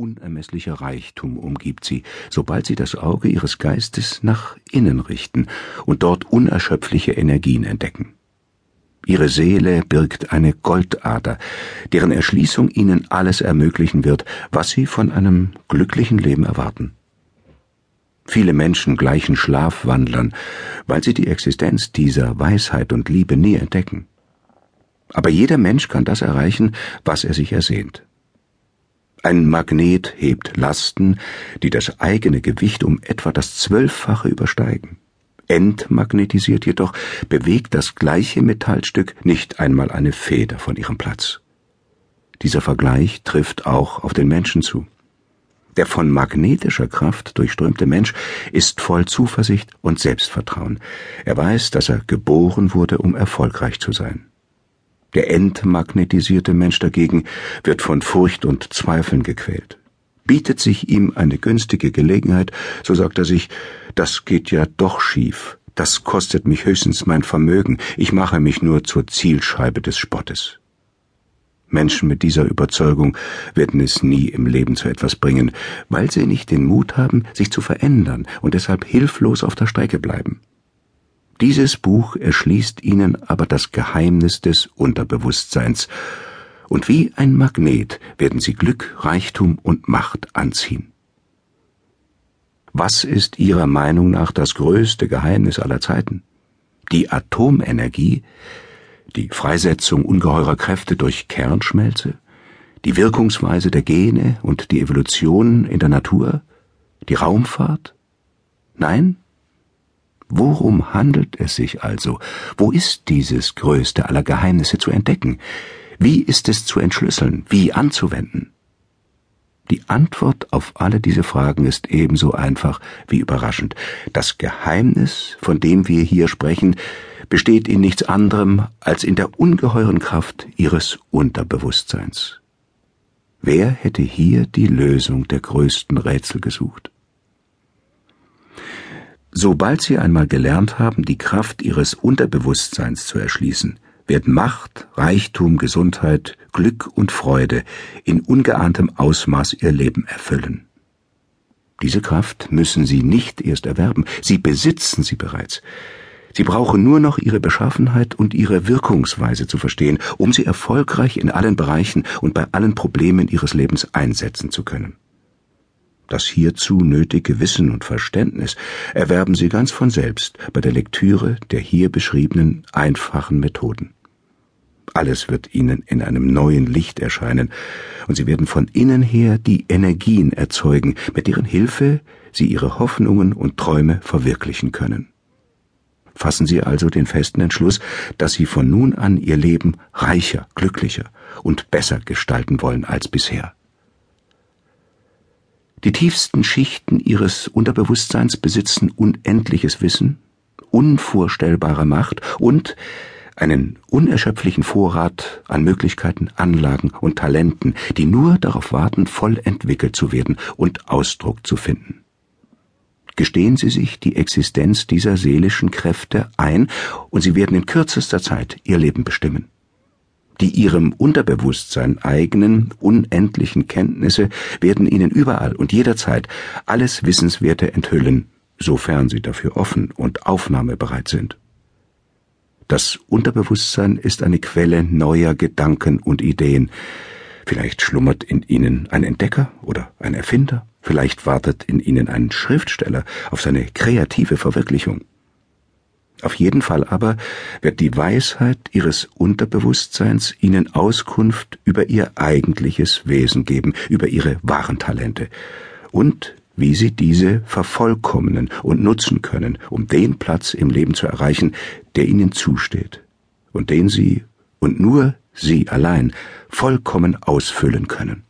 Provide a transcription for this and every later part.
unermesslicher Reichtum umgibt sie, sobald sie das Auge ihres Geistes nach innen richten und dort unerschöpfliche Energien entdecken. Ihre Seele birgt eine Goldader, deren Erschließung ihnen alles ermöglichen wird, was sie von einem glücklichen Leben erwarten. Viele Menschen gleichen Schlafwandlern, weil sie die Existenz dieser Weisheit und Liebe nie entdecken. Aber jeder Mensch kann das erreichen, was er sich ersehnt. Ein Magnet hebt Lasten, die das eigene Gewicht um etwa das Zwölffache übersteigen. Entmagnetisiert jedoch bewegt das gleiche Metallstück nicht einmal eine Feder von ihrem Platz. Dieser Vergleich trifft auch auf den Menschen zu. Der von magnetischer Kraft durchströmte Mensch ist voll Zuversicht und Selbstvertrauen. Er weiß, dass er geboren wurde, um erfolgreich zu sein. Der entmagnetisierte Mensch dagegen wird von Furcht und Zweifeln gequält. Bietet sich ihm eine günstige Gelegenheit, so sagt er sich, das geht ja doch schief, das kostet mich höchstens mein Vermögen, ich mache mich nur zur Zielscheibe des Spottes. Menschen mit dieser Überzeugung werden es nie im Leben zu etwas bringen, weil sie nicht den Mut haben, sich zu verändern und deshalb hilflos auf der Strecke bleiben. Dieses Buch erschließt ihnen aber das Geheimnis des Unterbewusstseins, und wie ein Magnet werden sie Glück, Reichtum und Macht anziehen. Was ist Ihrer Meinung nach das größte Geheimnis aller Zeiten? Die Atomenergie, die Freisetzung ungeheurer Kräfte durch Kernschmelze, die Wirkungsweise der Gene und die Evolution in der Natur, die Raumfahrt? Nein, Worum handelt es sich also? Wo ist dieses größte aller Geheimnisse zu entdecken? Wie ist es zu entschlüsseln? Wie anzuwenden? Die Antwort auf alle diese Fragen ist ebenso einfach wie überraschend. Das Geheimnis, von dem wir hier sprechen, besteht in nichts anderem als in der ungeheuren Kraft ihres Unterbewusstseins. Wer hätte hier die Lösung der größten Rätsel gesucht? Sobald sie einmal gelernt haben, die Kraft ihres Unterbewusstseins zu erschließen, werden Macht, Reichtum, Gesundheit, Glück und Freude in ungeahntem Ausmaß ihr Leben erfüllen. Diese Kraft müssen sie nicht erst erwerben, sie besitzen sie bereits. Sie brauchen nur noch ihre Beschaffenheit und ihre Wirkungsweise zu verstehen, um sie erfolgreich in allen Bereichen und bei allen Problemen ihres Lebens einsetzen zu können. Das hierzu nötige Wissen und Verständnis erwerben Sie ganz von selbst bei der Lektüre der hier beschriebenen einfachen Methoden. Alles wird Ihnen in einem neuen Licht erscheinen, und Sie werden von innen her die Energien erzeugen, mit deren Hilfe Sie Ihre Hoffnungen und Träume verwirklichen können. Fassen Sie also den festen Entschluss, dass Sie von nun an Ihr Leben reicher, glücklicher und besser gestalten wollen als bisher. Die tiefsten Schichten ihres Unterbewusstseins besitzen unendliches Wissen, unvorstellbare Macht und einen unerschöpflichen Vorrat an Möglichkeiten, Anlagen und Talenten, die nur darauf warten, voll entwickelt zu werden und Ausdruck zu finden. Gestehen Sie sich die Existenz dieser seelischen Kräfte ein, und Sie werden in kürzester Zeit Ihr Leben bestimmen die ihrem Unterbewusstsein eigenen, unendlichen Kenntnisse werden ihnen überall und jederzeit alles Wissenswerte enthüllen, sofern sie dafür offen und aufnahmebereit sind. Das Unterbewusstsein ist eine Quelle neuer Gedanken und Ideen. Vielleicht schlummert in ihnen ein Entdecker oder ein Erfinder, vielleicht wartet in ihnen ein Schriftsteller auf seine kreative Verwirklichung. Auf jeden Fall aber wird die Weisheit ihres Unterbewusstseins ihnen Auskunft über ihr eigentliches Wesen geben, über ihre wahren Talente und wie sie diese vervollkommnen und nutzen können, um den Platz im Leben zu erreichen, der ihnen zusteht und den sie und nur sie allein vollkommen ausfüllen können.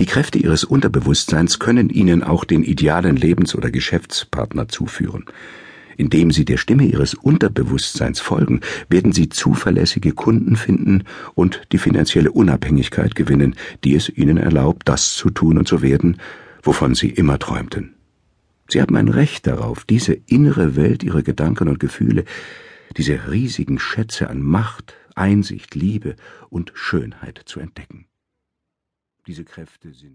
Die Kräfte ihres Unterbewusstseins können ihnen auch den idealen Lebens- oder Geschäftspartner zuführen. Indem sie der Stimme ihres Unterbewusstseins folgen, werden sie zuverlässige Kunden finden und die finanzielle Unabhängigkeit gewinnen, die es ihnen erlaubt, das zu tun und zu werden, wovon sie immer träumten. Sie haben ein Recht darauf, diese innere Welt ihrer Gedanken und Gefühle, diese riesigen Schätze an Macht, Einsicht, Liebe und Schönheit zu entdecken. Diese Kräfte sind